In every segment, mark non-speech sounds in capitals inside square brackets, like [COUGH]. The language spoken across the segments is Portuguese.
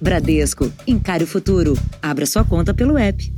Bradesco, encare o futuro. Abra sua conta pelo app.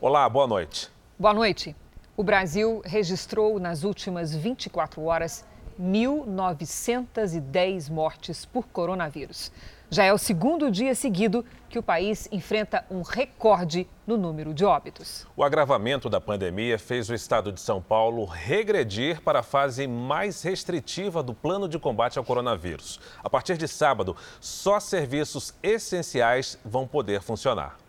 Olá, boa noite. Boa noite. O Brasil registrou nas últimas 24 horas 1.910 mortes por coronavírus. Já é o segundo dia seguido que o país enfrenta um recorde no número de óbitos. O agravamento da pandemia fez o estado de São Paulo regredir para a fase mais restritiva do plano de combate ao coronavírus. A partir de sábado, só serviços essenciais vão poder funcionar.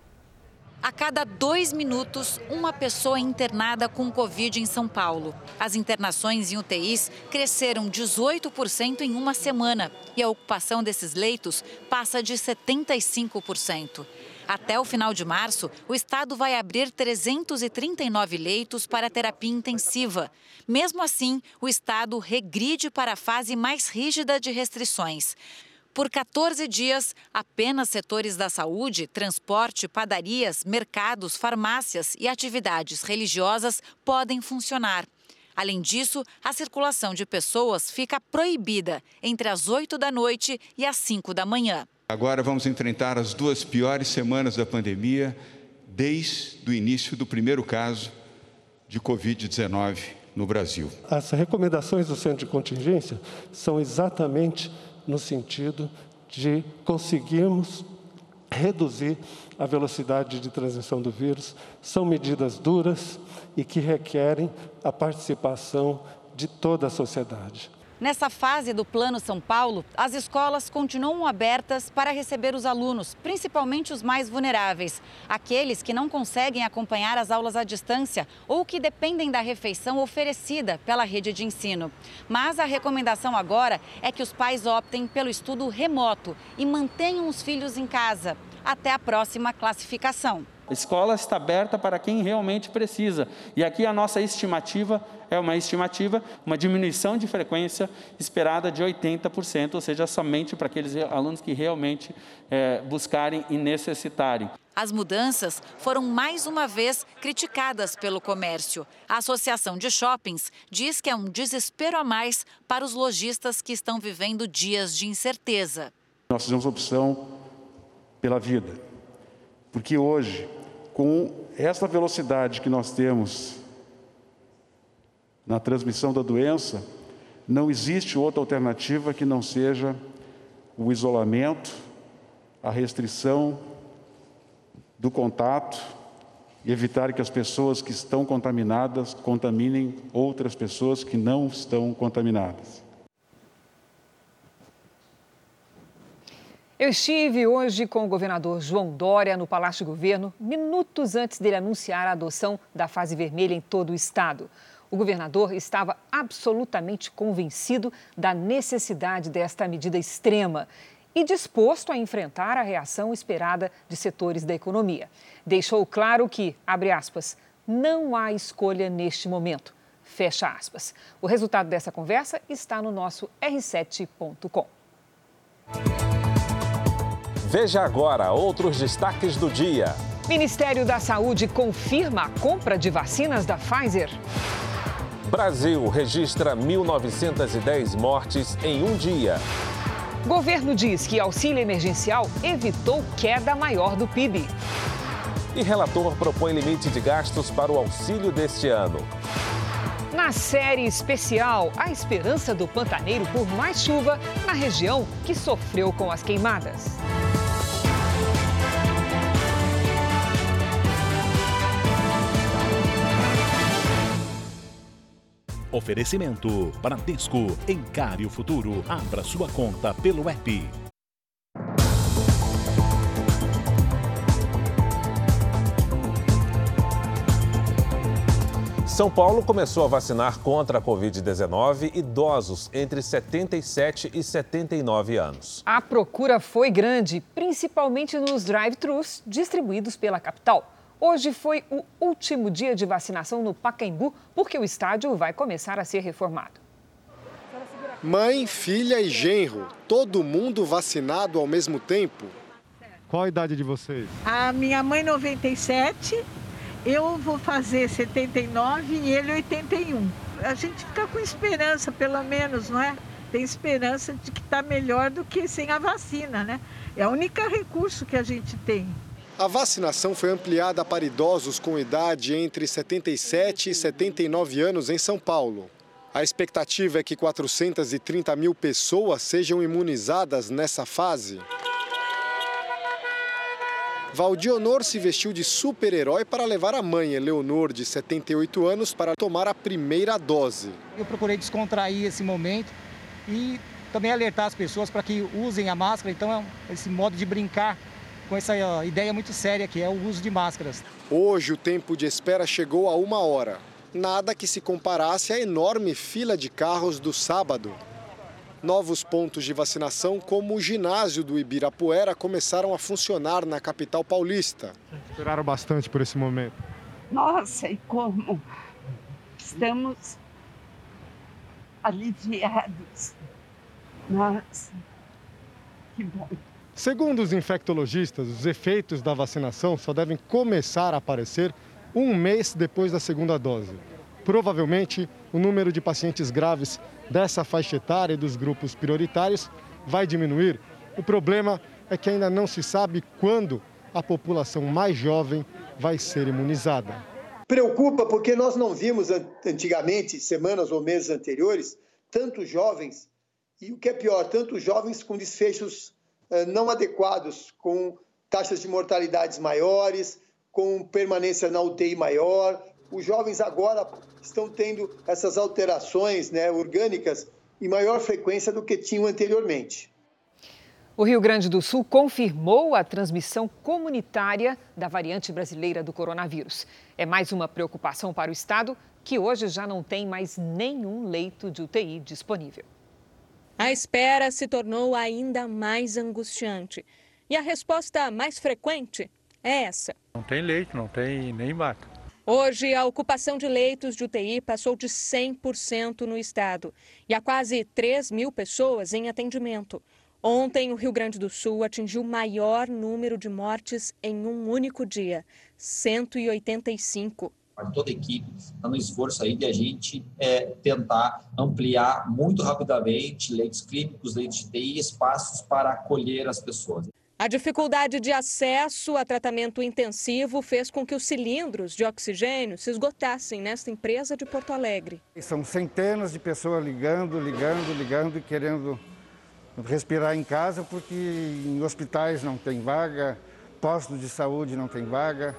A cada dois minutos, uma pessoa é internada com Covid em São Paulo. As internações em UTIs cresceram 18% em uma semana e a ocupação desses leitos passa de 75%. Até o final de março, o estado vai abrir 339 leitos para terapia intensiva. Mesmo assim, o estado regride para a fase mais rígida de restrições. Por 14 dias, apenas setores da saúde, transporte, padarias, mercados, farmácias e atividades religiosas podem funcionar. Além disso, a circulação de pessoas fica proibida entre as 8 da noite e as 5 da manhã. Agora vamos enfrentar as duas piores semanas da pandemia desde o início do primeiro caso de Covid-19 no Brasil. As recomendações do centro de contingência são exatamente no sentido de conseguirmos reduzir a velocidade de transmissão do vírus. São medidas duras e que requerem a participação de toda a sociedade. Nessa fase do Plano São Paulo, as escolas continuam abertas para receber os alunos, principalmente os mais vulneráveis, aqueles que não conseguem acompanhar as aulas à distância ou que dependem da refeição oferecida pela rede de ensino. Mas a recomendação agora é que os pais optem pelo estudo remoto e mantenham os filhos em casa até a próxima classificação. A escola está aberta para quem realmente precisa. E aqui a nossa estimativa é uma estimativa, uma diminuição de frequência esperada de 80%, ou seja, somente para aqueles alunos que realmente é, buscarem e necessitarem. As mudanças foram mais uma vez criticadas pelo comércio. A Associação de Shoppings diz que é um desespero a mais para os lojistas que estão vivendo dias de incerteza. Nós fizemos opção pela vida, porque hoje, com essa velocidade que nós temos na transmissão da doença, não existe outra alternativa que não seja o isolamento, a restrição do contato e evitar que as pessoas que estão contaminadas contaminem outras pessoas que não estão contaminadas. Eu estive hoje com o governador João Dória no Palácio Governo, minutos antes dele anunciar a adoção da fase vermelha em todo o estado. O governador estava absolutamente convencido da necessidade desta medida extrema e disposto a enfrentar a reação esperada de setores da economia. Deixou claro que, abre aspas, não há escolha neste momento. Fecha aspas. O resultado dessa conversa está no nosso r7.com. Veja agora outros destaques do dia. Ministério da Saúde confirma a compra de vacinas da Pfizer. Brasil registra 1.910 mortes em um dia. Governo diz que auxílio emergencial evitou queda maior do PIB. E relator propõe limite de gastos para o auxílio deste ano. Na série especial, a esperança do pantaneiro por mais chuva na região que sofreu com as queimadas. Oferecimento Bradesco. Encare o futuro. Abra sua conta pelo app. São Paulo começou a vacinar contra a Covid-19 idosos entre 77 e 79 anos. A procura foi grande, principalmente nos drive-thrus distribuídos pela capital. Hoje foi o último dia de vacinação no Pacaembu, porque o estádio vai começar a ser reformado. Mãe, filha e genro, todo mundo vacinado ao mesmo tempo? Qual a idade de vocês? A minha mãe 97, eu vou fazer 79 e ele 81. A gente fica com esperança, pelo menos, não é? tem esperança de que está melhor do que sem a vacina, né? É o único recurso que a gente tem. A vacinação foi ampliada para idosos com idade entre 77 e 79 anos em São Paulo. A expectativa é que 430 mil pessoas sejam imunizadas nessa fase. Valdionor se vestiu de super-herói para levar a mãe, Eleonor, de 78 anos, para tomar a primeira dose. Eu procurei descontrair esse momento e também alertar as pessoas para que usem a máscara. Então, é esse modo de brincar com essa ideia muito séria que é o uso de máscaras. Hoje, o tempo de espera chegou a uma hora. Nada que se comparasse à enorme fila de carros do sábado. Novos pontos de vacinação, como o ginásio do Ibirapuera, começaram a funcionar na capital paulista. Esperaram bastante por esse momento. Nossa, e como? Estamos aliviados. Nossa, que bom. Segundo os infectologistas, os efeitos da vacinação só devem começar a aparecer um mês depois da segunda dose. Provavelmente, o número de pacientes graves dessa faixa etária e dos grupos prioritários vai diminuir. O problema é que ainda não se sabe quando a população mais jovem vai ser imunizada. Preocupa porque nós não vimos antigamente, semanas ou meses anteriores, tantos jovens, e o que é pior, tantos jovens com desfechos não adequados, com taxas de mortalidades maiores, com permanência na UTI maior. Os jovens agora estão tendo essas alterações né, orgânicas em maior frequência do que tinham anteriormente. O Rio Grande do Sul confirmou a transmissão comunitária da variante brasileira do coronavírus. É mais uma preocupação para o estado, que hoje já não tem mais nenhum leito de UTI disponível. A espera se tornou ainda mais angustiante. E a resposta mais frequente é essa: Não tem leito, não tem nem maca. Hoje, a ocupação de leitos de UTI passou de 100% no estado e há quase 3 mil pessoas em atendimento. Ontem, o Rio Grande do Sul atingiu o maior número de mortes em um único dia, 185. Toda a equipe está no esforço aí de a gente é, tentar ampliar muito rapidamente leitos clínicos, leitos de TI, espaços para acolher as pessoas. A dificuldade de acesso a tratamento intensivo fez com que os cilindros de oxigênio se esgotassem nesta empresa de Porto Alegre. São centenas de pessoas ligando, ligando, ligando e querendo respirar em casa porque em hospitais não tem vaga, postos de saúde não tem vaga.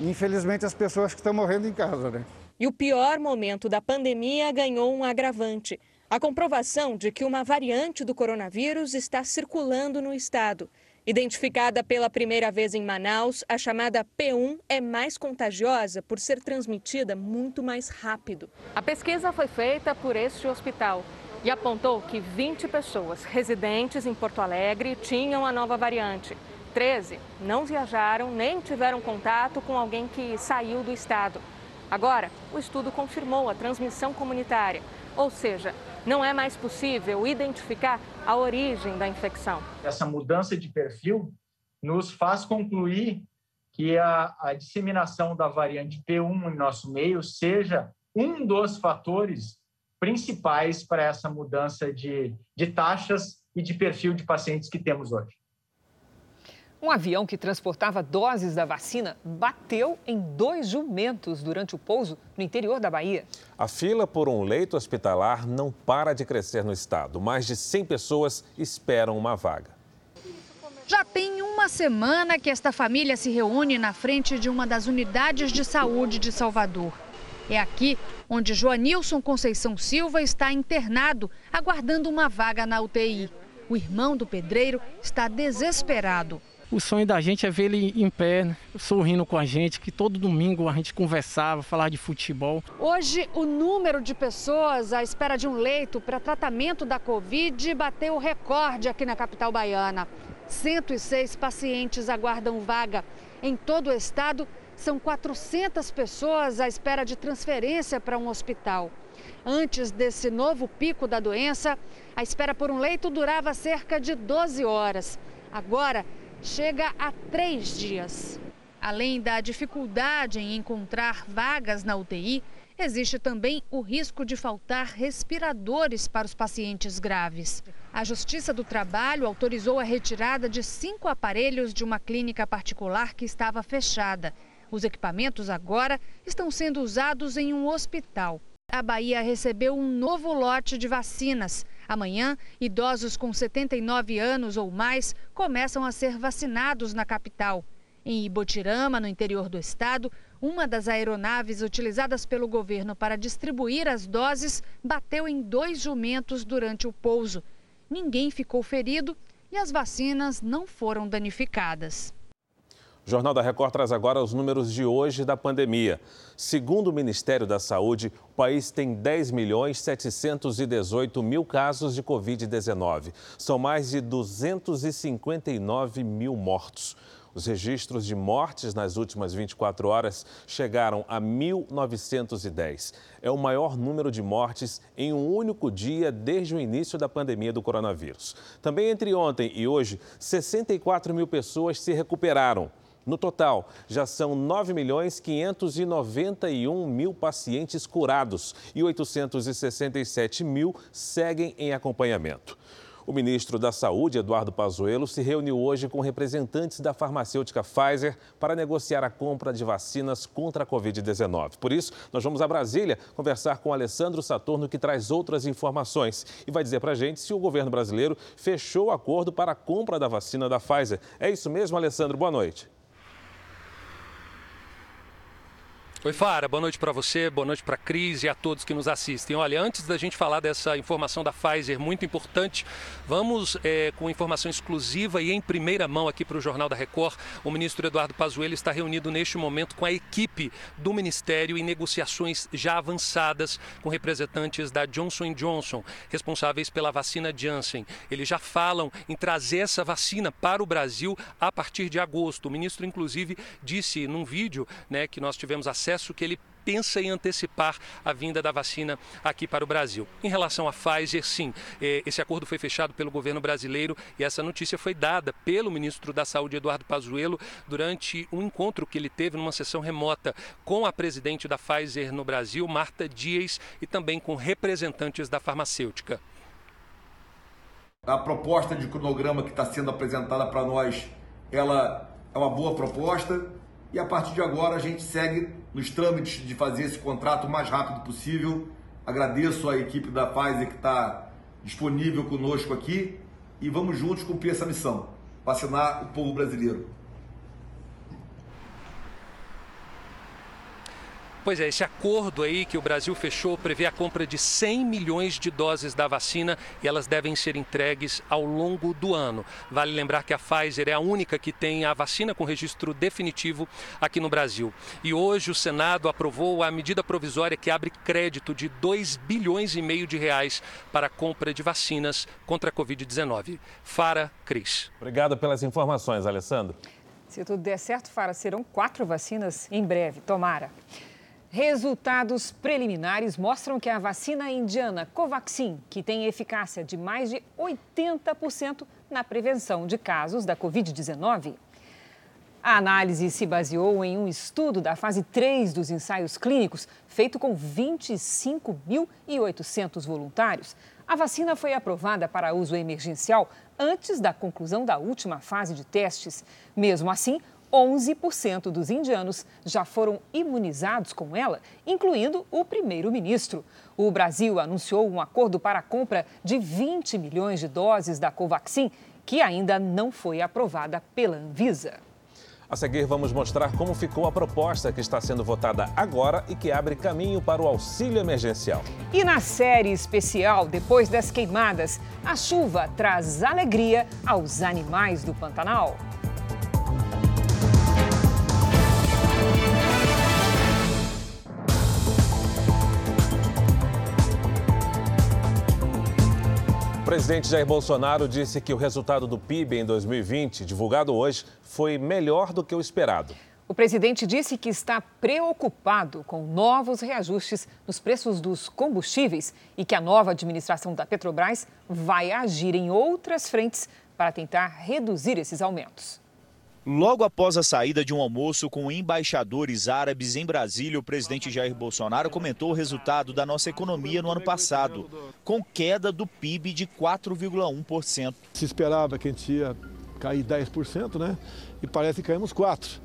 Infelizmente as pessoas que estão morrendo em casa, né? E o pior momento da pandemia ganhou um agravante a comprovação de que uma variante do coronavírus está circulando no estado. Identificada pela primeira vez em Manaus, a chamada P1 é mais contagiosa por ser transmitida muito mais rápido. A pesquisa foi feita por este hospital e apontou que 20 pessoas residentes em Porto Alegre tinham a nova variante. 13 não viajaram nem tiveram contato com alguém que saiu do estado. Agora, o estudo confirmou a transmissão comunitária, ou seja, não é mais possível identificar a origem da infecção. Essa mudança de perfil nos faz concluir que a, a disseminação da variante P1 em nosso meio seja um dos fatores principais para essa mudança de, de taxas e de perfil de pacientes que temos hoje. Um avião que transportava doses da vacina bateu em dois jumentos durante o pouso no interior da Bahia. A fila por um leito hospitalar não para de crescer no estado. Mais de 100 pessoas esperam uma vaga. Já tem uma semana que esta família se reúne na frente de uma das unidades de saúde de Salvador. É aqui onde Joanilson Conceição Silva está internado, aguardando uma vaga na UTI. O irmão do pedreiro está desesperado. O sonho da gente é ver ele em pé, né? sorrindo com a gente, que todo domingo a gente conversava, falava de futebol. Hoje, o número de pessoas à espera de um leito para tratamento da Covid bateu o recorde aqui na capital baiana. 106 pacientes aguardam vaga. Em todo o estado, são 400 pessoas à espera de transferência para um hospital. Antes desse novo pico da doença, a espera por um leito durava cerca de 12 horas. Agora, chega a três dias. Além da dificuldade em encontrar vagas na UTI, existe também o risco de faltar respiradores para os pacientes graves. A Justiça do Trabalho autorizou a retirada de cinco aparelhos de uma clínica particular que estava fechada. Os equipamentos agora estão sendo usados em um hospital. A Bahia recebeu um novo lote de vacinas. Amanhã, idosos com 79 anos ou mais começam a ser vacinados na capital. Em Ibotirama, no interior do estado, uma das aeronaves utilizadas pelo governo para distribuir as doses bateu em dois jumentos durante o pouso. Ninguém ficou ferido e as vacinas não foram danificadas. O Jornal da Record traz agora os números de hoje da pandemia. Segundo o Ministério da Saúde, o país tem 10 milhões 718 mil casos de Covid-19. São mais de 259 mil mortos. Os registros de mortes nas últimas 24 horas chegaram a 1.910. É o maior número de mortes em um único dia desde o início da pandemia do coronavírus. Também entre ontem e hoje, 64 mil pessoas se recuperaram. No total, já são 9 milhões 591 mil pacientes curados e 867 mil seguem em acompanhamento. O ministro da Saúde, Eduardo Pazuello, se reuniu hoje com representantes da farmacêutica Pfizer para negociar a compra de vacinas contra a Covid-19. Por isso, nós vamos a Brasília conversar com Alessandro Saturno, que traz outras informações e vai dizer para a gente se o governo brasileiro fechou o acordo para a compra da vacina da Pfizer. É isso mesmo, Alessandro? Boa noite. Oi, Fara, boa noite para você, boa noite para Cris e a todos que nos assistem. Olha, antes da gente falar dessa informação da Pfizer muito importante, vamos é, com informação exclusiva e em primeira mão aqui para o Jornal da Record. O ministro Eduardo Pazuello está reunido neste momento com a equipe do Ministério em negociações já avançadas com representantes da Johnson Johnson, responsáveis pela vacina Janssen. Eles já falam em trazer essa vacina para o Brasil a partir de agosto. O ministro, inclusive, disse num vídeo né, que nós tivemos acesso processo que ele pensa em antecipar a vinda da vacina aqui para o Brasil. Em relação à Pfizer, sim, eh, esse acordo foi fechado pelo governo brasileiro e essa notícia foi dada pelo ministro da Saúde, Eduardo Pazuello, durante um encontro que ele teve numa sessão remota com a presidente da Pfizer no Brasil, Marta Dias, e também com representantes da farmacêutica. A proposta de cronograma que está sendo apresentada para nós, ela é uma boa proposta e a partir de agora a gente segue nos trâmites de fazer esse contrato o mais rápido possível. Agradeço a equipe da Pfizer que está disponível conosco aqui e vamos juntos cumprir essa missão, vacinar o povo brasileiro. Pois é, esse acordo aí que o Brasil fechou prevê a compra de 100 milhões de doses da vacina e elas devem ser entregues ao longo do ano. Vale lembrar que a Pfizer é a única que tem a vacina com registro definitivo aqui no Brasil. E hoje o Senado aprovou a medida provisória que abre crédito de 2 bilhões e meio de reais para a compra de vacinas contra a Covid-19. Fara Cris. Obrigado pelas informações, Alessandro. Se tudo der certo, Fara, serão quatro vacinas em breve. Tomara. Resultados preliminares mostram que a vacina indiana Covaxin, que tem eficácia de mais de 80% na prevenção de casos da Covid-19. A análise se baseou em um estudo da fase 3 dos ensaios clínicos, feito com 25.800 voluntários. A vacina foi aprovada para uso emergencial antes da conclusão da última fase de testes. Mesmo assim, 11% dos indianos já foram imunizados com ela, incluindo o primeiro-ministro. O Brasil anunciou um acordo para a compra de 20 milhões de doses da Covaxin, que ainda não foi aprovada pela Anvisa. A seguir, vamos mostrar como ficou a proposta que está sendo votada agora e que abre caminho para o auxílio emergencial. E na série especial, depois das queimadas, a chuva traz alegria aos animais do Pantanal. O presidente Jair Bolsonaro disse que o resultado do PIB em 2020, divulgado hoje, foi melhor do que o esperado. O presidente disse que está preocupado com novos reajustes nos preços dos combustíveis e que a nova administração da Petrobras vai agir em outras frentes para tentar reduzir esses aumentos. Logo após a saída de um almoço com embaixadores árabes em Brasília, o presidente Jair Bolsonaro comentou o resultado da nossa economia no ano passado, com queda do PIB de 4,1%. Se esperava que a gente ia cair 10%, né? E parece que caímos 4%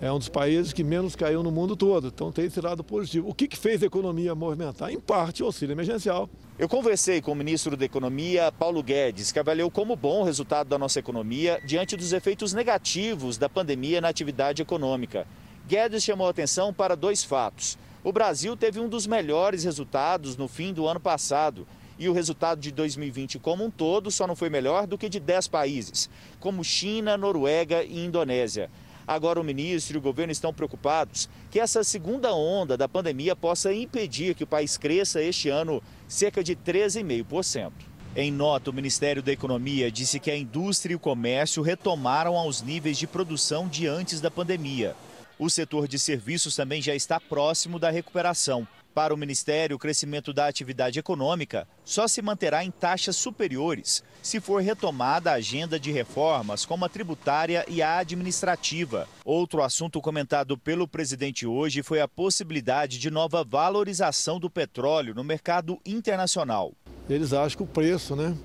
é um dos países que menos caiu no mundo todo. Então tem esse lado positivo. O que, que fez a economia movimentar? Em parte, o auxílio emergencial. Eu conversei com o ministro da Economia, Paulo Guedes, que avaliou como bom o resultado da nossa economia diante dos efeitos negativos da pandemia na atividade econômica. Guedes chamou atenção para dois fatos. O Brasil teve um dos melhores resultados no fim do ano passado. E o resultado de 2020 como um todo só não foi melhor do que de 10 países, como China, Noruega e Indonésia. Agora, o ministro e o governo estão preocupados que essa segunda onda da pandemia possa impedir que o país cresça este ano cerca de 13,5%. Em nota, o Ministério da Economia disse que a indústria e o comércio retomaram aos níveis de produção de antes da pandemia. O setor de serviços também já está próximo da recuperação. Para o Ministério, o crescimento da atividade econômica só se manterá em taxas superiores se for retomada a agenda de reformas como a tributária e a administrativa. Outro assunto comentado pelo presidente hoje foi a possibilidade de nova valorização do petróleo no mercado internacional. Eles acham que o preço, né,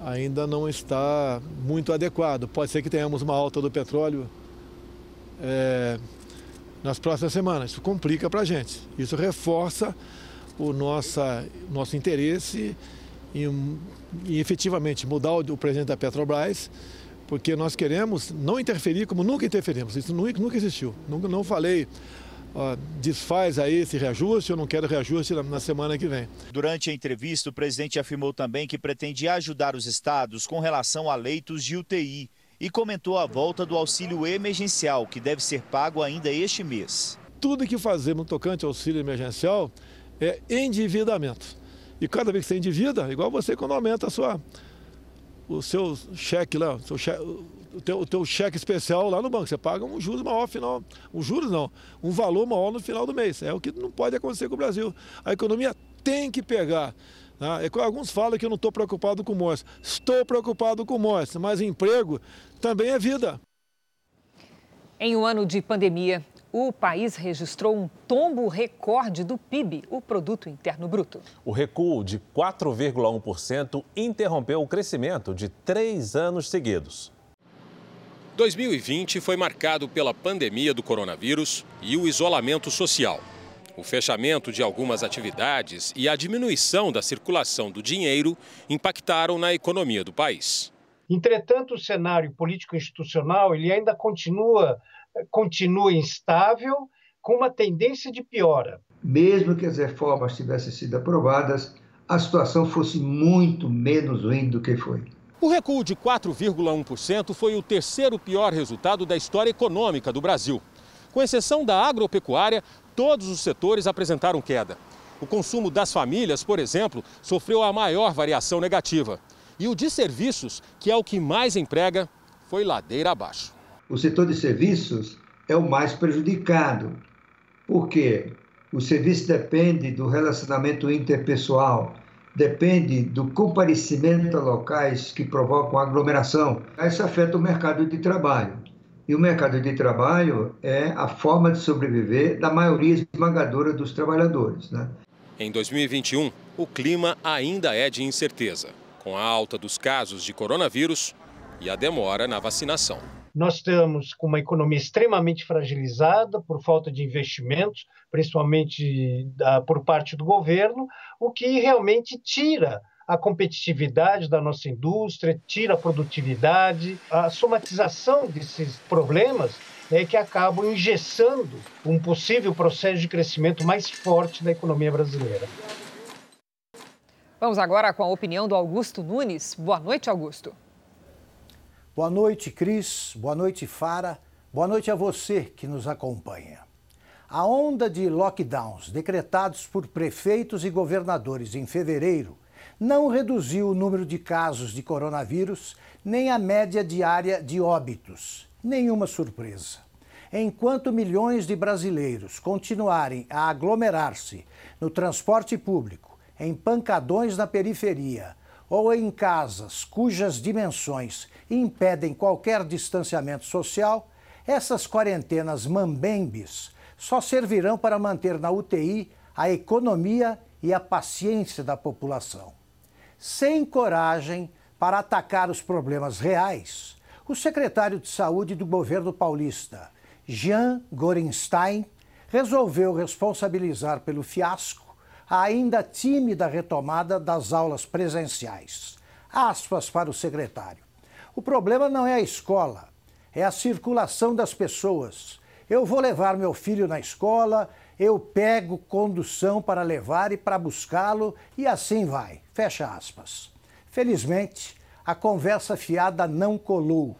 ainda não está muito adequado. Pode ser que tenhamos uma alta do petróleo é, nas próximas semanas. Isso complica para a gente. Isso reforça o nossa, nosso interesse em, em efetivamente mudar o, o presidente da Petrobras, porque nós queremos não interferir como nunca interferimos. Isso nunca, nunca existiu. Nunca não falei ó, desfaz aí esse reajuste, eu não quero reajuste na, na, semana que vem. Durante a entrevista, o presidente afirmou também que pretende ajudar os estados com relação a leitos de UTI e comentou a volta do auxílio emergencial, que deve ser pago ainda este mês. Tudo que fazemos no tocante ao auxílio emergencial é endividamento. E cada vez que você endivida, igual você quando aumenta a sua, o seu cheque lá, o, seu cheque, o, teu, o teu cheque especial lá no banco, você paga um juros maior final, um juros não, um valor maior no final do mês. É o que não pode acontecer com o Brasil. A economia tem que pegar ah, é alguns falam que eu não estou preocupado com morte. Estou preocupado com morte, mas emprego também é vida. Em um ano de pandemia, o país registrou um tombo recorde do PIB, o Produto Interno Bruto. O recuo de 4,1% interrompeu o crescimento de três anos seguidos. 2020 foi marcado pela pandemia do coronavírus e o isolamento social. O fechamento de algumas atividades e a diminuição da circulação do dinheiro impactaram na economia do país. Entretanto, o cenário político-institucional ele ainda continua, continua instável, com uma tendência de piora. Mesmo que as reformas tivessem sido aprovadas, a situação fosse muito menos ruim do que foi. O recuo de 4,1% foi o terceiro pior resultado da história econômica do Brasil. Com exceção da agropecuária, todos os setores apresentaram queda. O consumo das famílias, por exemplo, sofreu a maior variação negativa. E o de serviços, que é o que mais emprega, foi ladeira abaixo. O setor de serviços é o mais prejudicado. Por quê? O serviço depende do relacionamento interpessoal, depende do comparecimento a locais que provocam aglomeração. Isso afeta o mercado de trabalho. E o mercado de trabalho é a forma de sobreviver da maioria esmagadora dos trabalhadores. Né? Em 2021, o clima ainda é de incerteza, com a alta dos casos de coronavírus e a demora na vacinação. Nós estamos com uma economia extremamente fragilizada por falta de investimentos, principalmente por parte do governo, o que realmente tira a competitividade da nossa indústria, tira a produtividade. A somatização desses problemas é que acabam engessando um possível processo de crescimento mais forte da economia brasileira. Vamos agora com a opinião do Augusto Nunes. Boa noite, Augusto. Boa noite, Cris. Boa noite, Fara. Boa noite a você que nos acompanha. A onda de lockdowns decretados por prefeitos e governadores em fevereiro não reduziu o número de casos de coronavírus nem a média diária de óbitos. Nenhuma surpresa. Enquanto milhões de brasileiros continuarem a aglomerar-se no transporte público, em pancadões na periferia ou em casas cujas dimensões impedem qualquer distanciamento social, essas quarentenas mambembes só servirão para manter na UTI a economia e a paciência da população. Sem coragem para atacar os problemas reais, o secretário de Saúde do governo paulista, Jean Gorenstein, resolveu responsabilizar pelo fiasco a ainda tímida retomada das aulas presenciais. Aspas para o secretário. O problema não é a escola, é a circulação das pessoas. Eu vou levar meu filho na escola, eu pego condução para levar e para buscá-lo e assim vai. Fecha aspas. Felizmente, a conversa fiada não colou.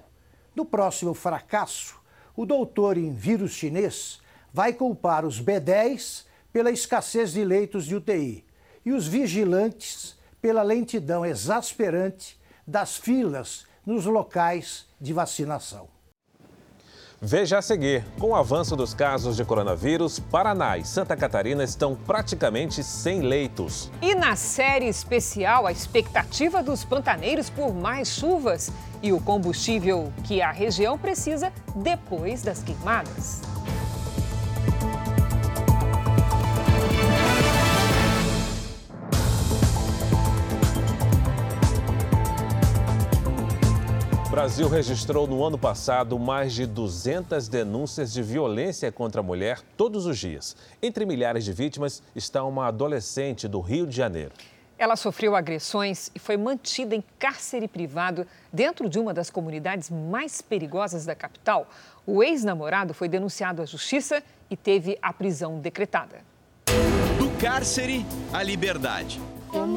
No próximo fracasso, o doutor em vírus chinês vai culpar os B10 pela escassez de leitos de UTI e os vigilantes pela lentidão exasperante das filas nos locais de vacinação. Veja a seguir: com o avanço dos casos de coronavírus, Paraná e Santa Catarina estão praticamente sem leitos. E na série especial, a expectativa dos pantaneiros por mais chuvas e o combustível que a região precisa depois das queimadas. Brasil registrou no ano passado mais de 200 denúncias de violência contra a mulher todos os dias. Entre milhares de vítimas está uma adolescente do Rio de Janeiro. Ela sofreu agressões e foi mantida em cárcere privado dentro de uma das comunidades mais perigosas da capital. O ex-namorado foi denunciado à justiça e teve a prisão decretada. Do cárcere à liberdade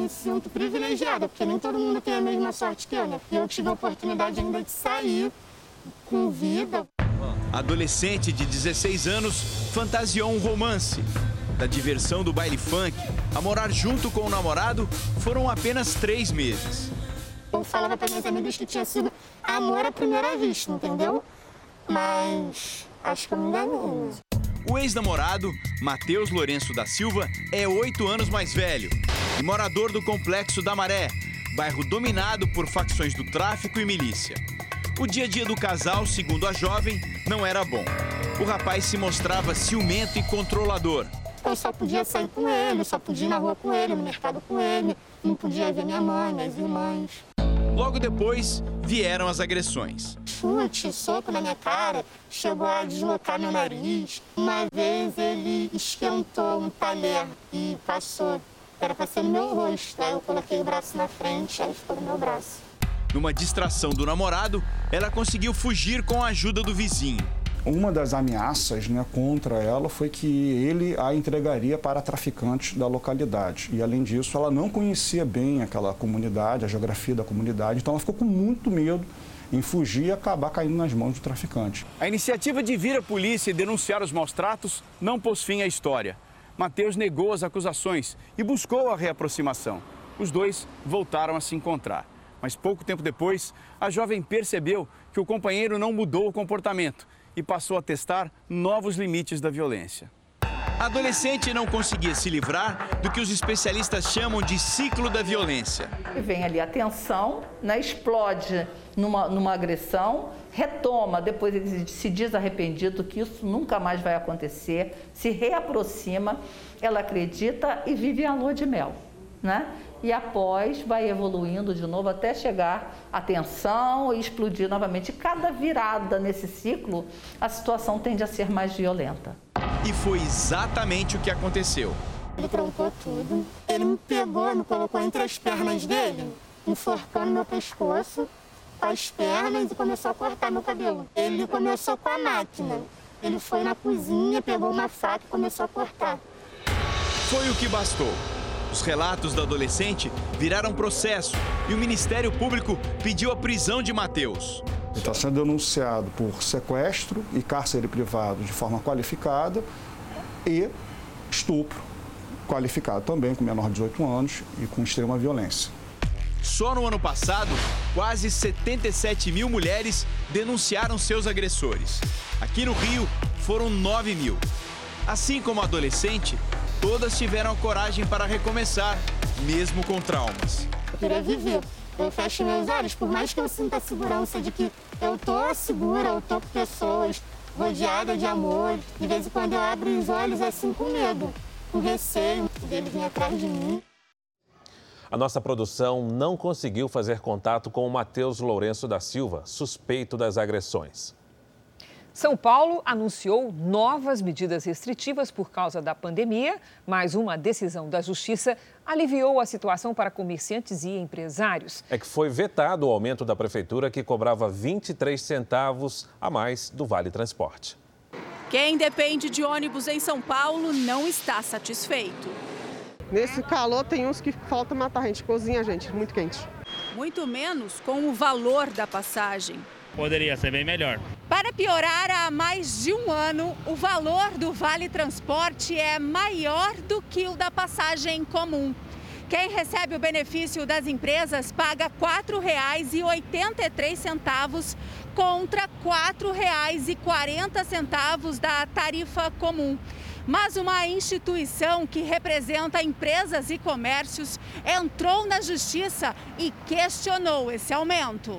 me sinto privilegiada, porque nem todo mundo tem a mesma sorte que eu, né? E eu tive a oportunidade ainda de sair com vida. Adolescente de 16 anos fantasiou um romance. Da diversão do baile funk a morar junto com o namorado foram apenas três meses. Eu falava para minhas amigas que tinha sido amor à primeira vista, entendeu? Mas acho que eu me enganei. O ex-namorado, Matheus Lourenço da Silva, é oito anos mais velho e morador do Complexo da Maré, bairro dominado por facções do tráfico e milícia. O dia a dia do casal, segundo a jovem, não era bom. O rapaz se mostrava ciumento e controlador. Eu só podia sair com ele, só podia ir na rua com ele, no mercado com ele, não podia ver minha mãe, minhas irmãs. Logo depois, vieram as agressões. Chute, soco na minha cara, chegou a deslocar meu nariz. Uma vez ele esquentou um talher e passou era pra ser no meu rosto. Aí eu coloquei o braço na frente, aí ficou no meu braço. Numa distração do namorado, ela conseguiu fugir com a ajuda do vizinho. Uma das ameaças né, contra ela foi que ele a entregaria para traficantes da localidade. E, além disso, ela não conhecia bem aquela comunidade, a geografia da comunidade, então ela ficou com muito medo em fugir e acabar caindo nas mãos do traficante. A iniciativa de vir à polícia e denunciar os maus tratos não pôs fim à história. Mateus negou as acusações e buscou a reaproximação. Os dois voltaram a se encontrar. Mas pouco tempo depois, a jovem percebeu que o companheiro não mudou o comportamento e passou a testar novos limites da violência. A adolescente não conseguia se livrar do que os especialistas chamam de ciclo da violência. Vem ali a tensão, né, explode numa, numa agressão, retoma, depois ele se diz arrependido que isso nunca mais vai acontecer, se reaproxima, ela acredita e vive a lua de mel. Né? E após vai evoluindo de novo até chegar à tensão e explodir novamente. Cada virada nesse ciclo, a situação tende a ser mais violenta. E foi exatamente o que aconteceu. Ele trancou tudo, ele me pegou, me colocou entre as pernas dele, enforcando meu pescoço, com as pernas e começou a cortar meu cabelo. Ele começou com a máquina. Ele foi na cozinha, pegou uma faca e começou a cortar. Foi o que bastou. Os relatos da adolescente viraram processo e o Ministério Público pediu a prisão de Mateus. Ele está sendo denunciado por sequestro e cárcere privado de forma qualificada e estupro qualificado também com menor de 18 anos e com extrema violência. Só no ano passado, quase 77 mil mulheres denunciaram seus agressores. Aqui no Rio, foram 9 mil. Assim como a adolescente, todas tiveram a coragem para recomeçar, mesmo com traumas. queria viver. Eu fecho meus olhos, por mais que eu sinta a segurança de que eu tô segura, eu tô com pessoas, rodeada de amor. De vez em quando eu abro os olhos assim com medo, com receio dele vir atrás de mim. A nossa produção não conseguiu fazer contato com o Matheus Lourenço da Silva, suspeito das agressões. São Paulo anunciou novas medidas restritivas por causa da pandemia, mas uma decisão da Justiça aliviou a situação para comerciantes e empresários. É que foi vetado o aumento da prefeitura que cobrava 23 centavos a mais do Vale Transporte. Quem depende de ônibus em São Paulo não está satisfeito. Nesse calor tem uns que falta matar a gente, cozinha a gente, muito quente. Muito menos com o valor da passagem poderia ser bem melhor. Para piorar, há mais de um ano, o valor do Vale Transporte é maior do que o da passagem comum. Quem recebe o benefício das empresas paga R$ 4,83 contra R$ 4,40 da tarifa comum. Mas uma instituição que representa empresas e comércios entrou na justiça e questionou esse aumento.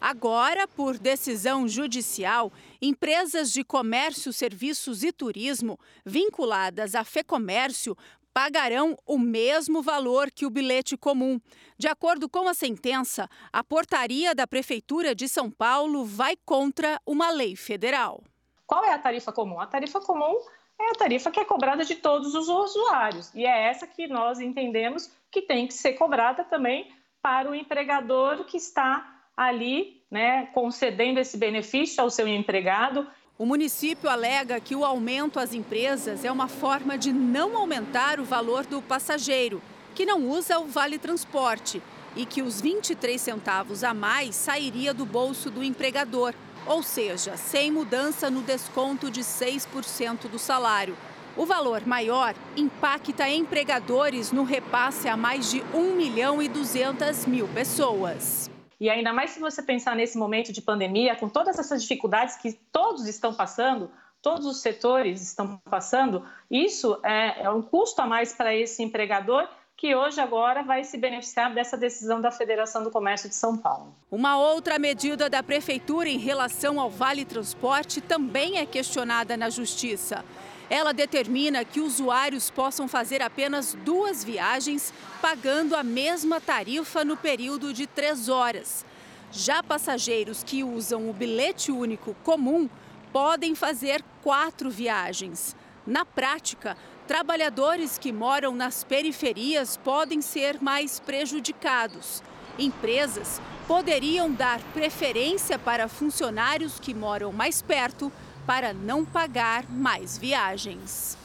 Agora, por decisão judicial, empresas de comércio, serviços e turismo vinculadas à FEComércio pagarão o mesmo valor que o bilhete comum. De acordo com a sentença, a portaria da Prefeitura de São Paulo vai contra uma lei federal. Qual é a tarifa comum? A tarifa comum é a tarifa que é cobrada de todos os usuários e é essa que nós entendemos que tem que ser cobrada também para o empregador que está ali, né, concedendo esse benefício ao seu empregado. O município alega que o aumento às empresas é uma forma de não aumentar o valor do passageiro, que não usa o Vale Transporte, e que os 23 centavos a mais sairia do bolso do empregador, ou seja, sem mudança no desconto de 6% do salário. O valor maior impacta empregadores no repasse a mais de 1 milhão e 200 mil pessoas. E ainda mais se você pensar nesse momento de pandemia, com todas essas dificuldades que todos estão passando, todos os setores estão passando, isso é, é um custo a mais para esse empregador que hoje agora vai se beneficiar dessa decisão da Federação do Comércio de São Paulo. Uma outra medida da prefeitura em relação ao Vale Transporte também é questionada na justiça. Ela determina que usuários possam fazer apenas duas viagens, pagando a mesma tarifa no período de três horas. Já passageiros que usam o bilhete único comum podem fazer quatro viagens. Na prática, trabalhadores que moram nas periferias podem ser mais prejudicados. Empresas poderiam dar preferência para funcionários que moram mais perto para não pagar mais viagens.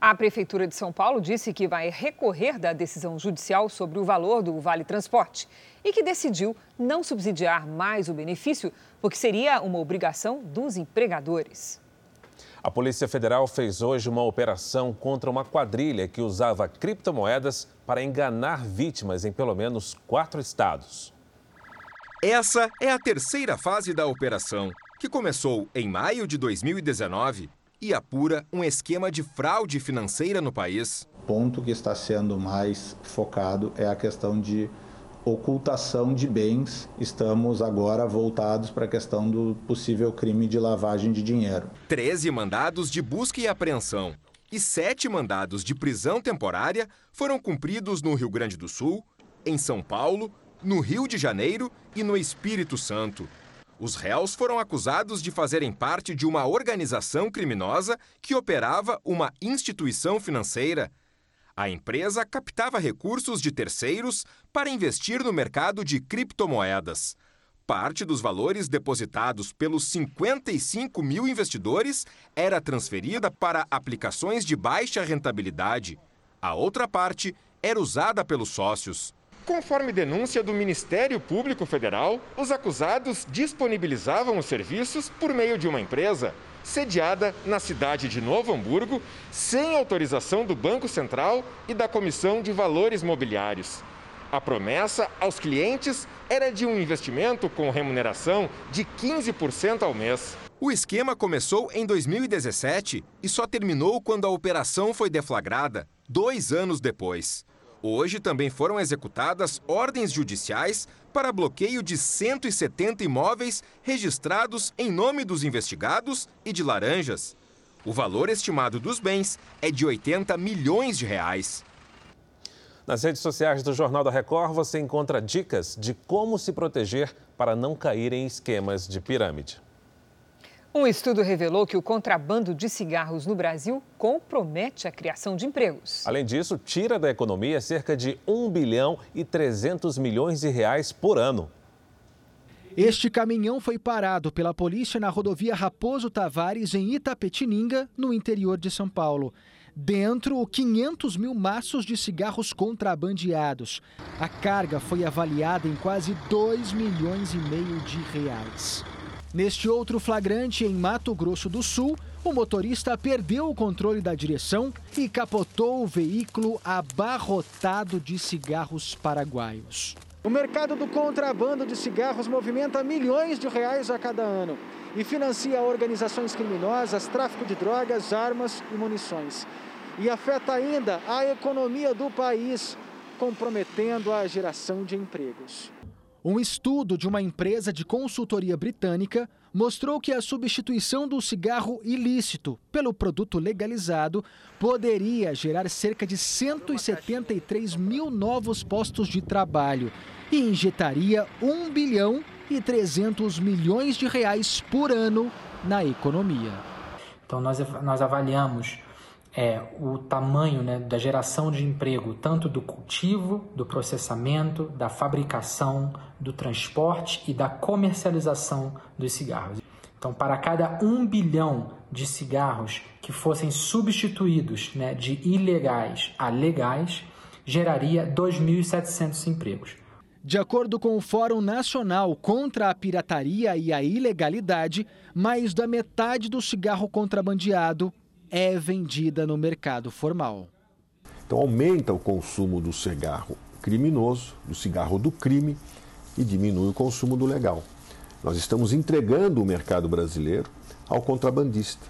A Prefeitura de São Paulo disse que vai recorrer da decisão judicial sobre o valor do Vale Transporte e que decidiu não subsidiar mais o benefício, porque seria uma obrigação dos empregadores. A Polícia Federal fez hoje uma operação contra uma quadrilha que usava criptomoedas para enganar vítimas em pelo menos quatro estados. Essa é a terceira fase da operação que começou em maio de 2019 e apura um esquema de fraude financeira no país. O ponto que está sendo mais focado é a questão de ocultação de bens. Estamos agora voltados para a questão do possível crime de lavagem de dinheiro. 13 mandados de busca e apreensão e sete mandados de prisão temporária foram cumpridos no Rio Grande do Sul, em São Paulo, no Rio de Janeiro e no Espírito Santo. Os réus foram acusados de fazerem parte de uma organização criminosa que operava uma instituição financeira. A empresa captava recursos de terceiros para investir no mercado de criptomoedas. Parte dos valores depositados pelos 55 mil investidores era transferida para aplicações de baixa rentabilidade. A outra parte era usada pelos sócios. Conforme denúncia do Ministério Público Federal, os acusados disponibilizavam os serviços por meio de uma empresa sediada na cidade de Novo Hamburgo, sem autorização do Banco Central e da Comissão de Valores Mobiliários. A promessa aos clientes era de um investimento com remuneração de 15% ao mês. O esquema começou em 2017 e só terminou quando a operação foi deflagrada, dois anos depois. Hoje também foram executadas ordens judiciais para bloqueio de 170 imóveis registrados em nome dos investigados e de laranjas. O valor estimado dos bens é de 80 milhões de reais. Nas redes sociais do Jornal da Record você encontra dicas de como se proteger para não cair em esquemas de pirâmide. Um estudo revelou que o contrabando de cigarros no Brasil compromete a criação de empregos. Além disso, tira da economia cerca de 1 bilhão e 300 milhões de reais por ano. Este caminhão foi parado pela polícia na rodovia Raposo Tavares, em Itapetininga, no interior de São Paulo. Dentro, 500 mil maços de cigarros contrabandeados. A carga foi avaliada em quase 2 milhões e meio de reais. Neste outro flagrante, em Mato Grosso do Sul, o motorista perdeu o controle da direção e capotou o veículo abarrotado de cigarros paraguaios. O mercado do contrabando de cigarros movimenta milhões de reais a cada ano e financia organizações criminosas, tráfico de drogas, armas e munições. E afeta ainda a economia do país, comprometendo a geração de empregos. Um estudo de uma empresa de consultoria britânica mostrou que a substituição do cigarro ilícito pelo produto legalizado poderia gerar cerca de 173 mil novos postos de trabalho e injetaria 1 bilhão e 300 milhões de reais por ano na economia. Então, nós, nós avaliamos é, o tamanho né, da geração de emprego, tanto do cultivo, do processamento, da fabricação, do transporte e da comercialização dos cigarros. Então, para cada um bilhão de cigarros que fossem substituídos né, de ilegais a legais, geraria 2.700 empregos. De acordo com o Fórum Nacional contra a Pirataria e a Ilegalidade, mais da metade do cigarro contrabandeado é vendida no mercado formal. Então aumenta o consumo do cigarro criminoso, do cigarro do crime e diminui o consumo do legal. Nós estamos entregando o mercado brasileiro ao contrabandista.